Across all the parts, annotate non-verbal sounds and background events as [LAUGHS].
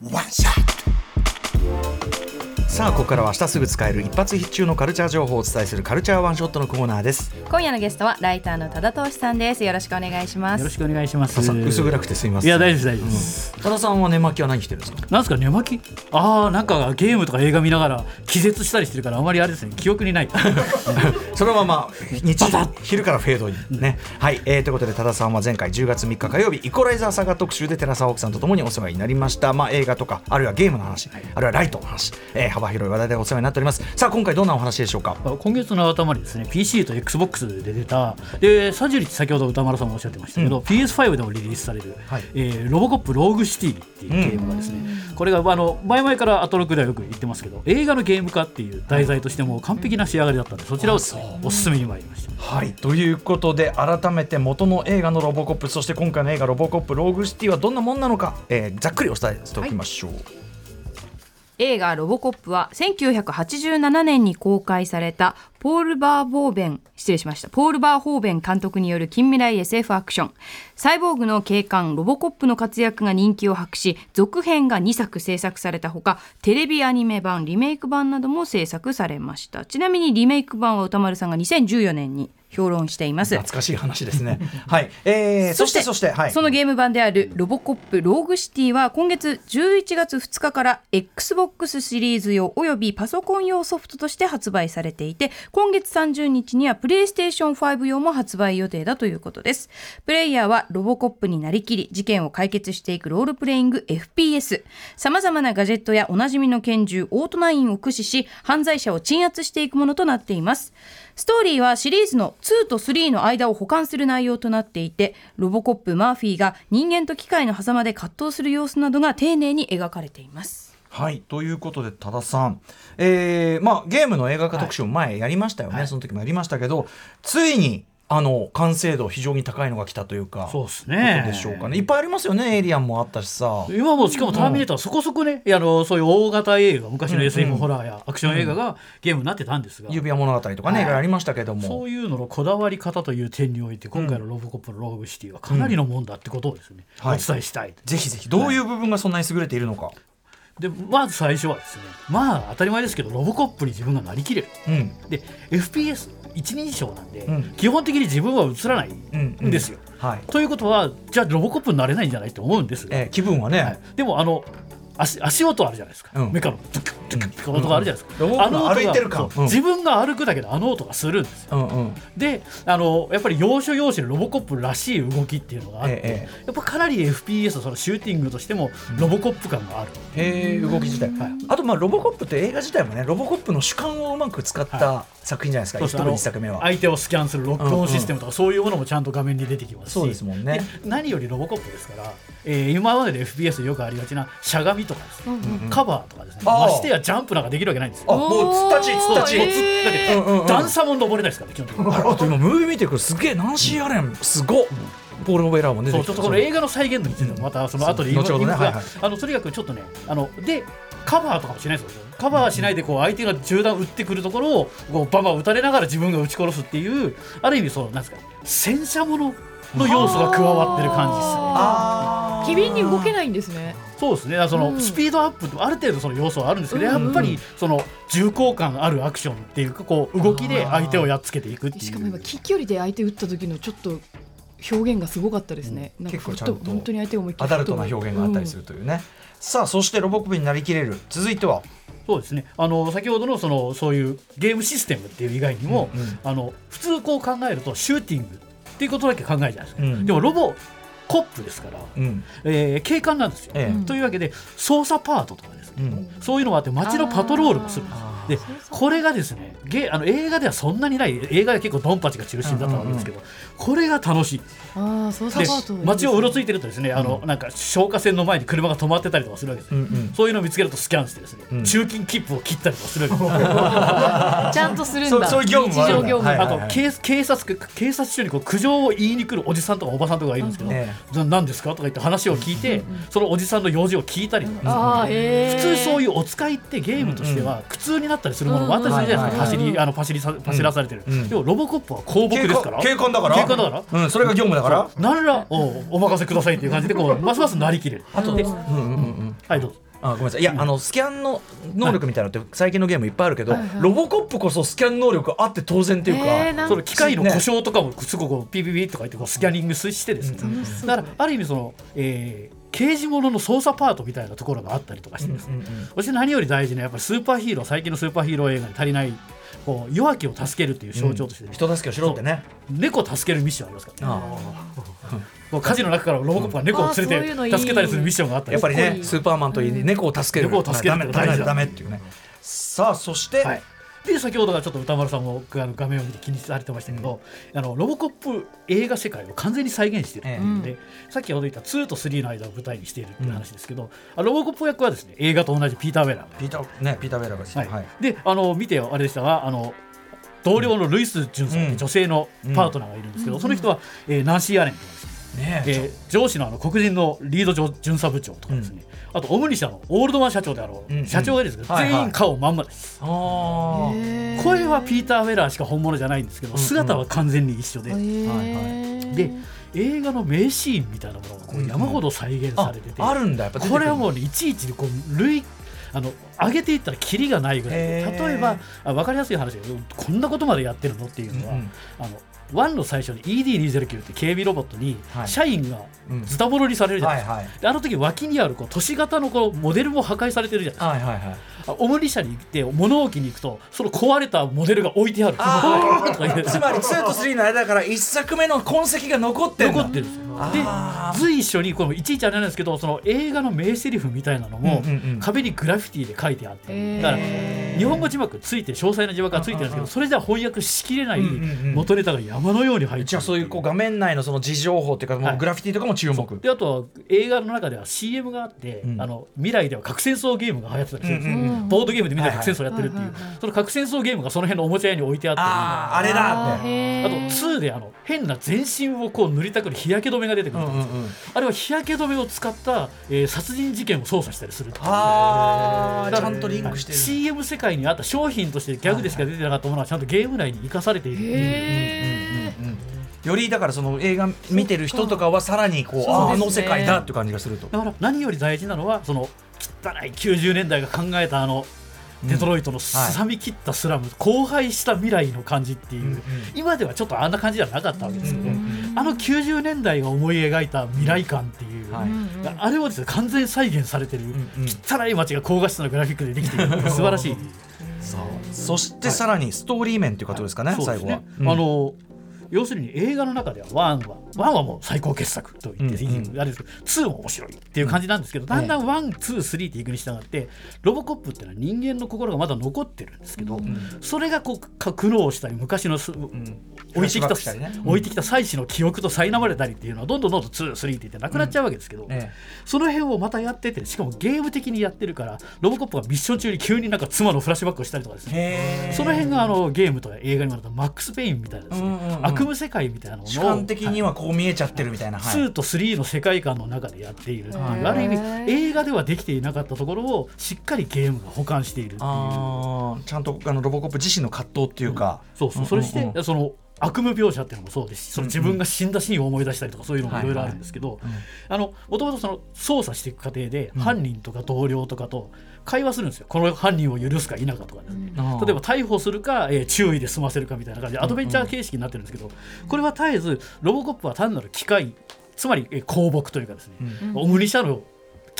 One shot. さあここからは明日すぐ使える一発必中のカルチャー情報をお伝えするカルチャーワンショットのコーナーです。今夜のゲストはライターの多田投資さんです。よろしくお願いします。よろしくお願いします。多田さん薄暗くてすみません。いや大丈夫大丈夫です。多田さんは寝巻きは何着てるんですか？なんですか寝巻き？ああなんかゲームとか映画見ながら気絶したりしてるからあまりあれですね。記憶にない。[LAUGHS] そのまま日昼からフェードに。ね、はい、えー、ということで多田さんは前回10月3日火曜日イコライザーサガ特集で寺澤奥さんとともにお世話になりました、まあ、映画とかあるいはゲームの話、あるいはライトの話、えー幅広い話題でお世話になっております。さあ今回どんなお話でしょうか？今月の頭にですね PC と XBOX で出たで30日先ほど歌丸さんもおっしゃってましたけど、PS5 でもリリースされる、はい。えーロボコップローグシティっていうゲームがですね、これがあの前々からアトロクではよく言ってますけど映画のゲーム化っていう題材としても完璧な仕上がりだったのでそちらをおすすめに参りました。はい。ということで改めて元の映画のロボコップそして今回の映画ロボコップローグシティはどんなもんなのか、えーざっくりお伝えしておきましょう、映画ロボコップは1987年に公開されたポール・バー・ボーベン失礼しました。ポール・バー・ホーベン監督による近未来 SF アクション。サイボーグの警官ロボコップの活躍が人気を博し続編が2作制作されたほかテレビアニメ版リメイク版なども制作されました。ちなみにリメイク版は歌丸さんが2014年に評論しています。懐かしい話ですね。[LAUGHS] はい、えー、そしてそしてはい。そのゲーム版であるロボコップローグシティは今月11月2日から XBOX シリーズ用およびパソコン用ソフトとして発売されていて今月30日にはプレイステーション5用も発売予定だということです。プレイヤーはロボコップになりきり事件を解決していくロールプレイング FPS さまざまなガジェットやおなじみの拳銃オートナインを駆使し犯罪者を鎮圧していくものとなっていますストーリーはシリーズの2と3の間を補完する内容となっていてロボコップマーフィーが人間と機械の狭間で葛藤する様子などが丁寧に描かれています。はいということで多田さん、えーまあ、ゲームの映画化特集も前やりましたよね、その時もやりましたけどついにあの完成度非常に高いのが来たというかそうですね。でしょうかね。いっぱいありますよねエイリアンもあったしさ。今もしかも「ターミネーター」そこそこね、あのそういう大型映画昔の SF ホラーやアクション映画がゲームになってたんですが、指輪物語とかね、はい。いろいろありましたけども。そういうののこだわり方という点において今回のロボコップのローグシティはかなりのもんだってことをですね、はい。お伝えしたい。ぜひぜひどういう部分がそんなに優れているのか、でまず最初はですねまあ当たり前ですけどロボコップに自分がなりきれる。うん。で FPS 一人称なんで、うん。基本的に自分は映らないうんんですよ。はい、ということはじゃあロボコップになれないんじゃないと思うんです。が、えー気分はね、はい。でもあの足足音あるじゃないですか、うん。メカのドゥクドゥクって音があるじゃないですか、うん。うんあの音が歩いてる感。う。ん自分が歩くだけであの音がするんです。ようんうん。であのやっぱり要所要所にロボコップらしい動きっていうのがあって、えやっぱかなり FPS そのシューティングとしてもロボコップ感がある、へえ動き自体、はい。あとまあロボコップって映画自体もねロボコップの主観をうまく使った作品じゃないですか、一そうです。あの一作目は、相手をスキャンするロックオンシステムとかそういうものもちゃんと画面に出てきますし。そうですもんね。で何よりロボコップですから、えー今までで FPS でよくありがちなしゃがみとかですね、カバーとかですね。ましてやジャンプなんかできるわけないんですよ。あもうつったちつったち、だって、段差も登れないですからね基本的に。ああと今ムービー見てくるすげえナンシー・アレンすごっ。ポール・オベラーもねそうちょっとこの映画の再現度についてもまたその後で言いますが、とにかくちょっとねあのでカバーとかもしないですよカバーしないでこう相手が銃弾撃ってくるところをこうバンバン撃たれながら自分が撃ち殺すっていうある意味そうなんですか戦車ものの要素が加わってる感じですね。あ機敏に動けないんですね。そうですね。その、うん。スピードアップとある程度その要素はあるんですけど、うん。やっぱりその重厚感あるアクションっていうかこう動きで相手をやっつけていくっていう。しかも今近距離で相手撃った時のちょっと表現がすごかったですね。なんか結構ちゃんと本当に相手を思いっきりアダルトな表現があったりするというね、さあそしてロボコップになりきれる。続いては。そうですね。あの先ほどのそのそういうゲームシステムっていう以外にも、うん。うん。あの普通こう考えるとシューティングっていうことだけ考えるじゃないですか、うん。でもロボコップですから、うん。えー警官なんですよ、ええ。というわけで操作パートとかですね、うん。そういうのがあって街のパトロールもするんです。あでこれがですねゲあの映画ではそんなにない映画で結構ドンパチが中心だったわけですけど、これが楽しい。ああ操で街をうろついてるとですねあの、なんか消火栓の前に車が止まってたりとかするわけですよ、うんうんそういうのを見つけるとスキャンしてですね、うん。中金切符を切ったりとかするわけです [LAUGHS] ちゃんとするんだ。そうそういう業務もあ業務。はいあと警警察警察署にこう苦情を言いに来るおじさんとかおばさんとかがいるんですけど、え。な何ですか？とか言って話を聞いて、そのおじさんの用事を聞いたりとか、ああへえ。普通そういうお使いってゲームとしては苦痛になっったりするものもあったりするじゃないですか、走りあの走りさ走らされてる、うん。でもロボコップは公僕ですから。警官だから？警官だから。うんそれが業務だから？何らおお任せくださいっていう感じでこうますますなりきれる。あとで、うんうんうんうん。はいどうぞ。あごめんなさい。いや、あのスキャンの能力みたいなのって最近のゲームいっぱいあるけど、ロボコップこそスキャン能力あって当然っていうか、その機械の故障とかもすごくピピピとか言ってこうスキャニングしてですね、だからある意味その、えー刑事物の操作パートみたいなところがあったりとかしてですね、そして何より大事なやっぱりスーパーヒーロー最近のスーパーヒーロー映画に足りないこう弱きを助けるっていう象徴として、人助けをしろってね。猫を助けるミッションありますから、ね、あ。こう火事の中からロボコップが猫を連れて助けたりするミッションがあったりやっぱりねスーパーマンといい猫を助ける。猫を助けるダメって大事だ。ダメダメっていうね。さあそして、はい、で先ほどがちょっと歌丸さんもあの画面を見て気にされてましたけど、あのロボコップ映画世界を完全に再現している。っていうので、さっきほど言った2と3の間を舞台にしているっていう話ですけど、あロボコップ役はですね映画と同じピーター・ウェラーピーターねピーターベラがですね、はい。であの見てあれでしたがあの同僚のルイス・ジュンさんって女性のパートナーがいるんですけど、その人は、えーナンシー・アレンとかですねねえー上司のあの黒人のリード上巡査部長とかですね、あとオムニ社のオールドマン社長であろう、うん社長がいるんですけど、はいはい。全員顔まんまです、声はピーター・ウェラーしか本物じゃないんですけど、姿は完全に一緒で、へー。で映画の名シーンみたいなものがこう山ほど再現さあれてて、あるんだ。やっぱこれはもうねいちいちこう類あの上げていったらキリがないぐらいで例えばあ分かりやすい話だけどこんなことまでやってるのっていうのは、うんうん。あの1の最初に ED209 って警備ロボットにはい。社員がうん。ズタボロにされるじゃないですか、あの時脇にあるこう都市型のこうモデルも破壊されてるじゃないですか。はいはいはい。あオムニ社に行って物置に行くとその壊れたモデルが置いてある。あ [LAUGHS] つまり2と3の間だから1作目の痕跡が残ってんだ。残ってるんですよ。で随一緒にこのいちいちあれなんですけどその映画の名台詞みたいなのもうんうんうん。壁にグラフィティで書いてあって、だから日本語字幕ついて詳細な字幕がついてるんですけどそれじゃ翻訳しきれない元ネタが山のように入ってじゃあそういうこう画面内のその字情報っていうかグラフィティとかも注目、であとは映画の中では CM があって、うん。あの未来では核戦争ゲームが流行ってたりするんですよ、うんうんうんボードゲームでみんなで核戦争やってるっていう、はいはいはいその核戦争ゲームがその辺のおもちゃ屋に置いてあったりあああれだあと2であの変な全身をこう塗りたくる日焼け止めが出てくるんですよ、あれは日焼け止めを使った、えー殺人事件を捜査したりするああちゃんとリンクしてる。CM 世界にあった商品としてギャグでしか出てなかったものはちゃんとゲーム内に生かされている。へよりだからその映画見てる人とかはさらにこうね。ああの世界だっていう感じがすると。だから何より大事なのはその汚い90年代が考えたあのデトロイトのすさみ切ったスラム、荒廃した未来の感じっていう、うんうん。今ではちょっとあんな感じじゃなかったわけですけど、うんうんあの90年代が思い描いた未来感っていう、はい。あれをですね完全再現されてる、汚い街が高画質なグラフィックでできている素晴らしい。そしてさらにストーリー面っていうことですかね、そうですね。最後は、うん。あの要するに映画の中では1は1はもう最高傑作と言っていい、うん。あれですけど2も面白いっていう感じなんですけど、だんだん123っていくに従ってロボコップっていうのは人間の心がまだ残ってるんですけど、それがこうか苦悩したり昔のす、置いてきたね置いてきた妻子の記憶と苛まれたりっていうのはどんどんどんどん2、3っていってなくなっちゃうわけですけど、えその辺をまたやっててしかもゲーム的にやってるからロボコップがミッション中に急になんか妻のフラッシュバックをしたりとかですね。その辺があのゲームとか映画にもなったマックス・ペインみたいなですね、うんうんうん悪夢世界みたいなものを主観的にはこう見えちゃってるみたいな、はい。2と3の世界観の中でやっているっていう、はい。ある意味映画ではできていなかったところをしっかりゲームが補完しているっていう。ちゃんとあのロボコップ自身の葛藤っていうか、そうそう。それして、うんうんうん。その悪夢描写っていうのもそうですしその自分が死んだシーンを思い出したりとかそういうのもいろいろあるんですけどあのもともとその捜査していく過程で犯人とか同僚とかと会話するんですよ。この犯人を許すか否かとかですね、うん。例えば逮捕するか、えー注意で済ませるかみたいな感じでアドベンチャー形式になってるんですけど、これは絶えずロボコップは単なる機械つまり、えー公僕というかですね、オムニ社の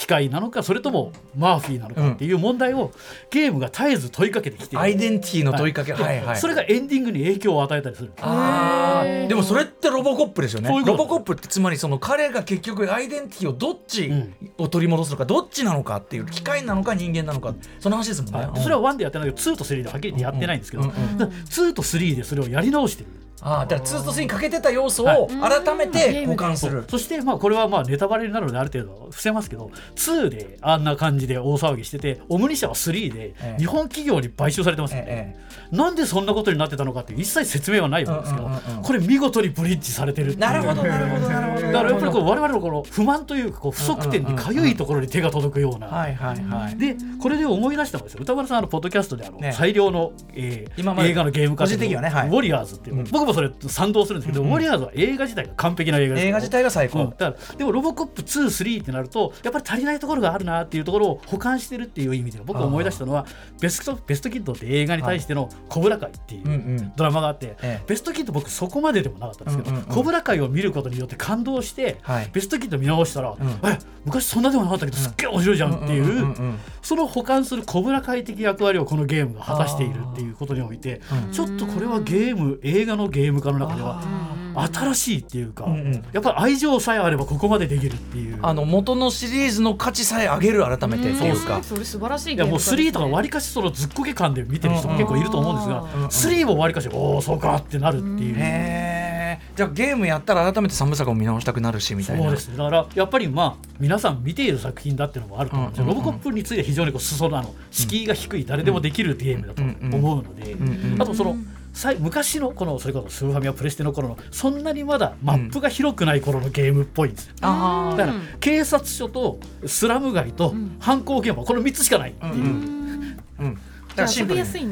機械なのかそれともマーフィーなのかっていう問題をゲームが絶えず問いかけてきてアイデンティティの問いかけ、ではいはいそれがエンディングに影響を与えたりする。あー。でもそれってロボコップですよね。ロボコップってつまりその彼が結局アイデンティティをどっちうん。を取り戻すのかどっちなのかっていう機械なのか人間なのかその話ですもんね、はい。それは1でやってないけど2と3ではっきりやってないんですけど、うんうんだから2と3でそれをやり直してるああだから2と3にかけてた要素はい。を改めて保管する、そしてまあこれはまあネタバレになるのである程度伏せますけど2であんな感じで大騒ぎしててオムニ社は3でええ。日本企業に買収されてますよね、えなんでそんなことになってたのかって一切説明はないわけですけど、これ見事にブリッジされてるなるほどなるほどなるほど。だからやっぱりこう我々のこの不満というかこう不足点にかゆいところに手が届くような、はいはいはい。でこれで思い出したのがですよ。歌丸さんあのポッドキャストであの、ね。最良の、えー今映画のゲーム化のねはい。ウォリアーズっていうの、うん。僕もそれ賛同するんですけど、ウォリアーズは映画自体が完璧な映画です。映画自体が最高、うん、だからでもロボコップ23ってなるとやっぱり足りないところがあるなっていうところを保管してるっていう意味で僕が思い出したのはベストベストキッドって映画に対してのコブラ会っていうドラマがあって、ええ。ベストキッド僕そこまででもなかったんですけど、コブラ会を見ることによって感動して、はい。ベストキッド見直したら、ん。え昔そんなでもなかったけどすっげえ面白いじゃんっていう,、その保管するコブラ会的役割をこのゲームが果たしているっていうことにおいてちょっとこれはゲーム映画のゲーム化の中では新しいっていうか、んうん。やっぱり愛情さえあればここまでできるっていう。あの元のシリーズの価値さえ上げる改めてっていうか。それ素晴らしいいやもう3とかりわりかしそのずっこけ感で見てる人も結構いると思うんですが、うんうん3もわりかしおおそうかってなるっていう。へえじゃあゲームやったら改めて三部作を見直したくなるしみたいな。そうですね。だからやっぱりまあ皆さん見ている作品だっていうのもあると思うんですよ、うんうんうん。ロボコップについて非常にこう裾野あの敷居が低い誰でもできるゲームだとうん思うので、んうん。あとその昔のこのそれこそスーファミやプレステの頃のそんなにまだマップが広くない頃のゲームっぽいんです。よ、あだから警察署とスラム街と犯行現場この3つしかないっていう、あうん。だ遊びやすいん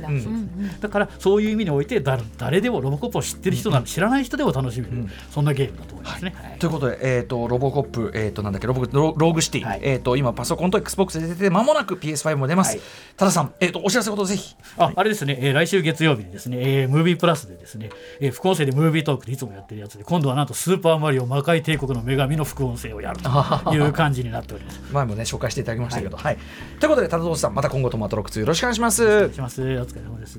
だ、うん。うんうん。だからそういう意味において誰誰でもロボコップを知ってる人なら知らない人でも楽しめる、そんなゲームだと思いますね。ということで、えー、とロボコップ、えー、となんだっけロボロローグシティ、はい。えー、と今パソコンと XBOX で出てて間もなく PS5 も出ます、はい。多田さん、えー、とお知らせことぜひ。ああれですね、えー来週月曜日にですね、えームービープラスでですね、えー副音声でムービートークでいつもやってるやつで、今度はなんとスーパーマリオ魔界帝国の女神の副音声をやるという感じになっております。前もね紹介していただきましたけど、はい。ということで多田投資さんまた今後トマトロック2よろしくお願いしますお願いします。お疲れ様です。